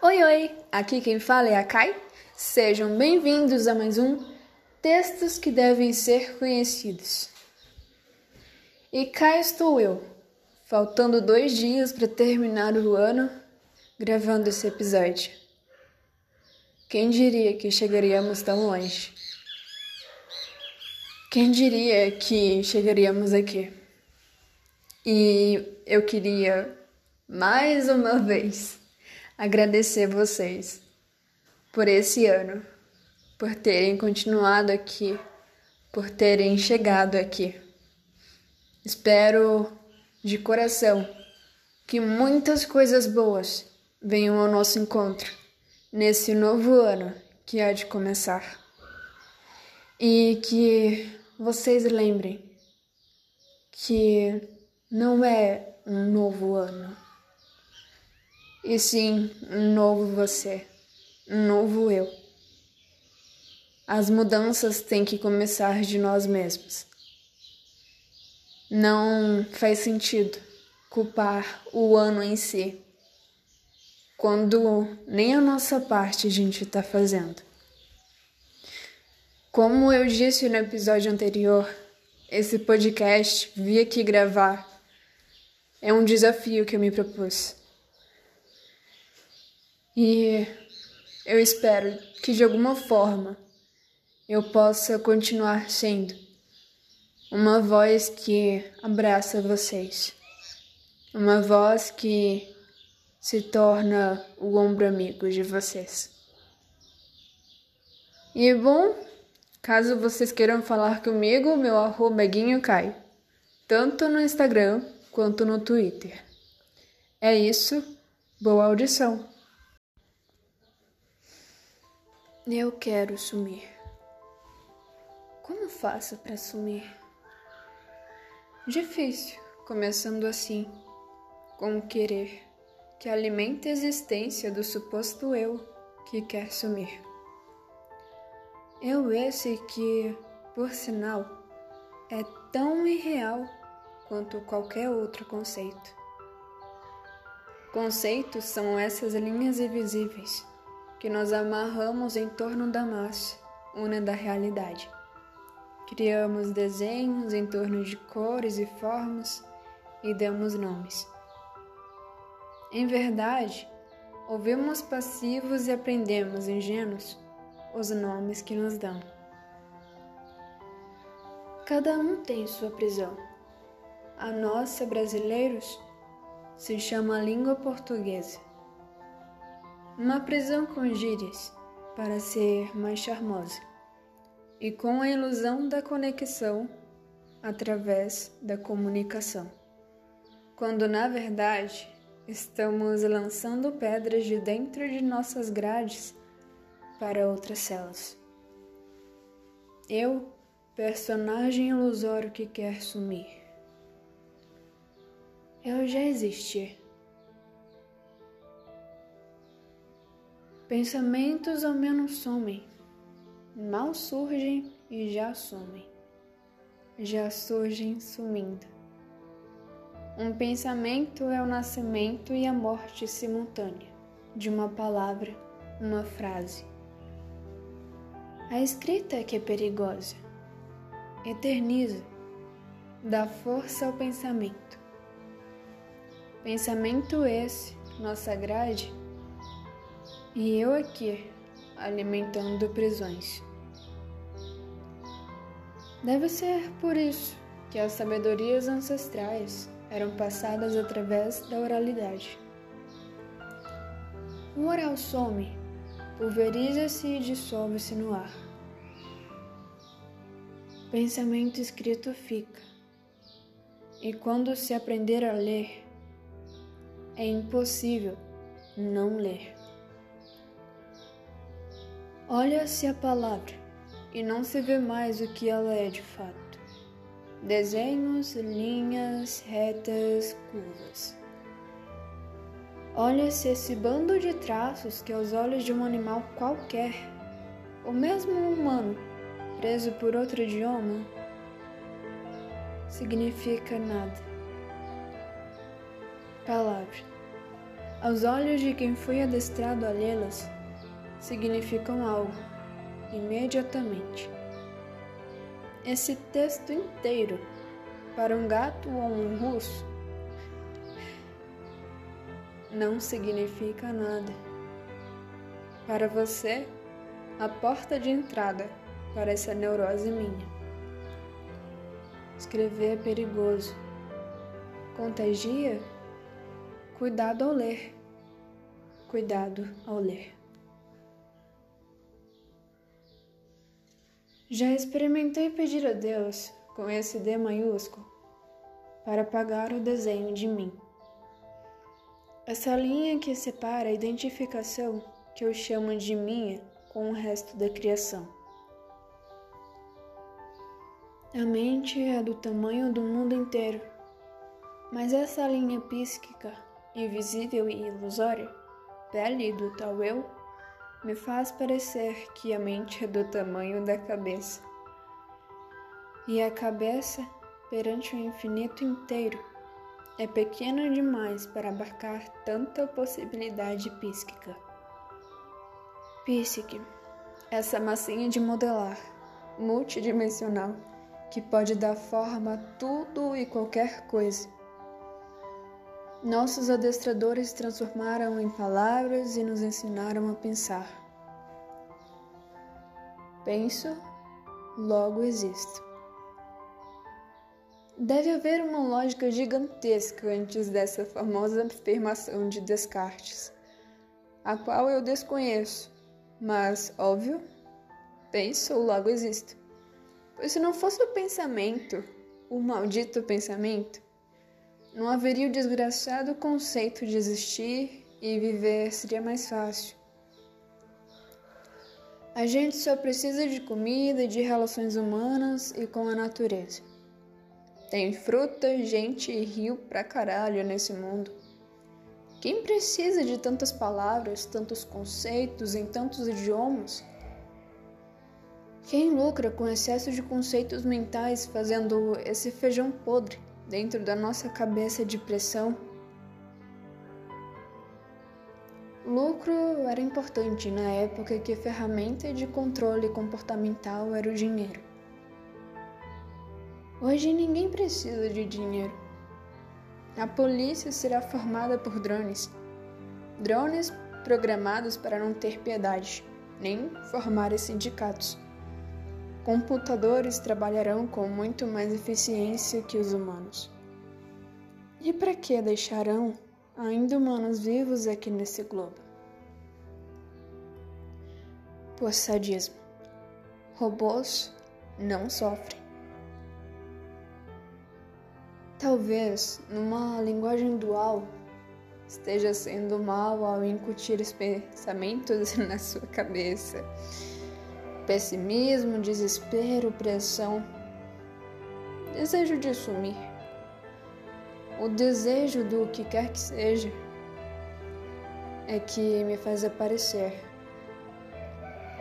Oi, oi! Aqui quem fala é a Kai. Sejam bem-vindos a mais um Textos que devem ser conhecidos. E cá estou eu, faltando dois dias para terminar o ano, gravando esse episódio. Quem diria que chegaríamos tão longe? Quem diria que chegaríamos aqui? E eu queria, mais uma vez, agradecer vocês por esse ano, por terem continuado aqui, por terem chegado aqui. Espero de coração que muitas coisas boas venham ao nosso encontro nesse novo ano que há de começar. E que vocês lembrem que não é um novo ano, e sim um novo você, um novo eu. As mudanças têm que começar de nós mesmos. Não faz sentido culpar o ano em si, quando nem a nossa parte a gente está fazendo. Como eu disse no episódio anterior, esse podcast vi aqui gravar é um desafio que eu me propus. E eu espero que de alguma forma eu possa continuar sendo uma voz que abraça vocês, uma voz que se torna o ombro amigo de vocês. E bom, caso vocês queiram falar comigo, meu arroba é Guinho Caio, tanto no Instagram quanto no Twitter. É isso, boa audição! Eu quero sumir. Como faço para sumir? Difícil, começando assim, com o querer que alimenta a existência do suposto eu que quer sumir. Eu esse que, por sinal, é tão irreal quanto qualquer outro conceito. Conceitos são essas linhas invisíveis que nós amarramos em torno da massa, una da realidade. Criamos desenhos em torno de cores e formas e damos nomes. Em verdade, ouvimos passivos e aprendemos ingênuos os nomes que nos dão. Cada um tem sua prisão. A nossa, brasileiros, se chama língua portuguesa. Uma prisão com gírias para ser mais charmosa e com a ilusão da conexão através da comunicação, quando na verdade estamos lançando pedras de dentro de nossas grades para outras celas. Eu, personagem ilusório que quer sumir. Eu já existi. Pensamentos ao menos somem mal surgem e já somem, já surgem sumindo. Um pensamento é o nascimento e a morte simultânea de uma palavra, uma frase. A escrita é que é perigosa, eterniza, dá força ao pensamento. Pensamento esse, nossa grade, e eu aqui, alimentando prisões. Deve ser por isso que as sabedorias ancestrais eram passadas através da oralidade. O oral some, pulveriza-se e dissolve-se no ar. Pensamento escrito fica, e quando se aprender a ler, é impossível não ler. Olha-se a palavra e não se vê mais o que ela é de fato. Desenhos, linhas, retas, curvas. Olha-se esse bando de traços que aos olhos de um animal qualquer, ou mesmo um humano, preso por outro idioma, significa nada. Palavra. aos olhos de quem foi adestrado a lê-las, significam algo imediatamente. Esse texto inteiro, para um gato ou um russo, não significa nada. Para você, a porta de entrada para essa neurose minha. Escrever é perigoso. Contagia? Cuidado ao ler. Cuidado ao ler. Já experimentei pedir a Deus, com esse D maiúsculo, para apagar o desenho de mim. Essa linha que separa a identificação que eu chamo de minha com o resto da criação. A mente é do tamanho do mundo inteiro, mas essa linha psíquica, invisível e ilusória, pele do tal eu, me faz parecer que a mente é do tamanho da cabeça. E a cabeça, perante o infinito inteiro, é pequena demais para abarcar tanta possibilidade psíquica. Psíque, essa massinha de modelar, multidimensional, que pode dar forma a tudo e qualquer coisa. Nossos adestradores transformaram em palavras e nos ensinaram a pensar. Penso, logo existo. Deve haver uma lógica gigantesca antes dessa famosa afirmação de Descartes, a qual eu desconheço, mas, óbvio, penso, logo existo. Pois se não fosse o pensamento, o maldito pensamento, não haveria o desgraçado conceito de existir e viver seria mais fácil. A gente só precisa de comida, de relações humanas e com a natureza. Tem fruta, gente e rio pra caralho nesse mundo. Quem precisa de tantas palavras, tantos conceitos em tantos idiomas? Quem lucra com excesso de conceitos mentais fazendo esse feijão podre dentro da nossa cabeça de pressão? Lucro era importante na época que a ferramenta de controle comportamental era o dinheiro. Hoje ninguém precisa de dinheiro. A polícia será formada por drones. Drones programados para não ter piedade, nem formar sindicatos. Computadores trabalharão com muito mais eficiência que os humanos. E para que deixarão ainda humanos vivos aqui nesse globo? Por sadismo. Robôs não sofrem. Talvez, numa linguagem dual, esteja sendo mal ao incutir os pensamentos na sua cabeça. Pessimismo, desespero, pressão, desejo de sumir. O desejo do que quer que seja é que me faz aparecer.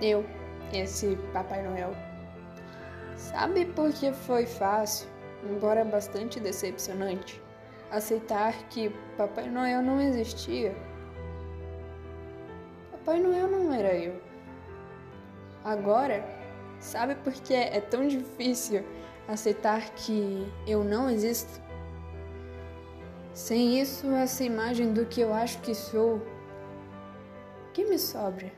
Eu, esse Papai Noel. Sabe por que foi fácil? embora bastante decepcionante, aceitar que Papai Noel não existia. Papai Noel não era eu. Agora, sabe por que é tão difícil aceitar que eu não existo? Sem isso, essa imagem do que eu acho que sou, que me sobra?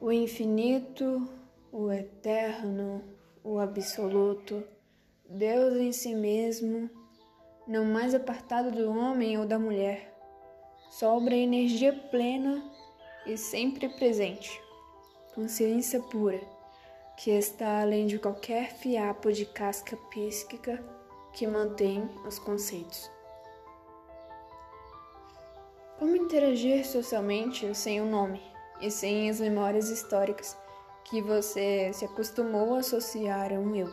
O infinito, o eterno, o absoluto, Deus em si mesmo, não mais apartado do homem ou da mulher, sobra energia plena e sempre presente, consciência pura, que está além de qualquer fiapo de casca psíquica que mantém os conceitos. Como interagir socialmente sem o um nome e sem as memórias históricas que você se acostumou a associar a um eu.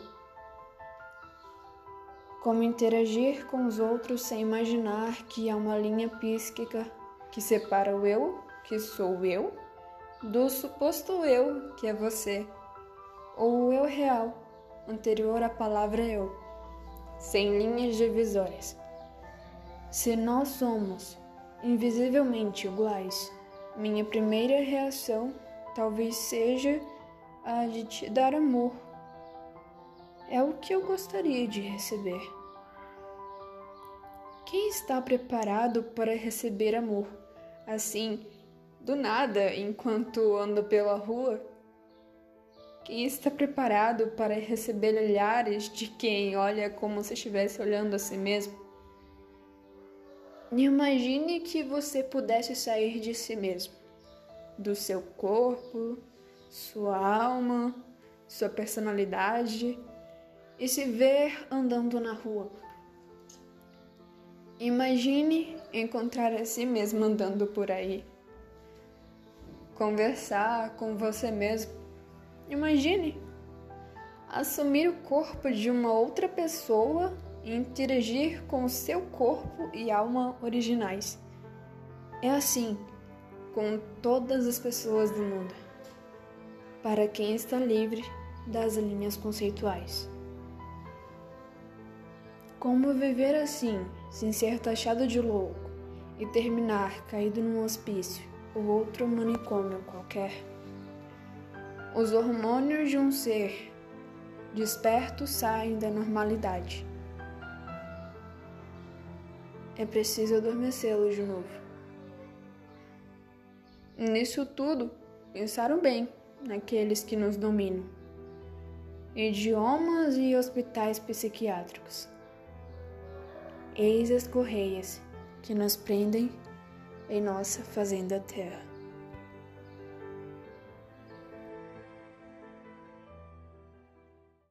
Como interagir com os outros sem imaginar que há uma linha psíquica que separa o eu, que sou eu, do suposto eu, que é você, ou o eu real, anterior à palavra eu, sem linhas divisórias. Se nós somos invisivelmente iguais, minha primeira reação talvez seja a de te dar amor. É o que eu gostaria de receber. Quem está preparado para receber amor? Assim, do nada, enquanto anda pela rua? Quem está preparado para receber olhares de quem olha como se estivesse olhando a si mesmo? Imagine que você pudesse sair de si mesmo, do seu corpo, sua alma, sua personalidade e se ver andando na rua. Imagine encontrar a si mesmo andando por aí. Conversar com você mesmo. Imagine assumir o corpo de uma outra pessoa e interagir com o seu corpo e alma originais. É assim com todas as pessoas do mundo, para quem está livre das linhas conceituais. Como viver assim, sem ser taxado de louco e terminar caído num hospício ou outro manicômio qualquer? Os hormônios de um ser desperto saem da normalidade é preciso adormecê-los de novo. Nisso tudo, pensaram bem naqueles que nos dominam. Idiomas e hospitais psiquiátricos. Eis as correias que nos prendem em nossa fazenda terra.